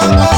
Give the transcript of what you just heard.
Oh,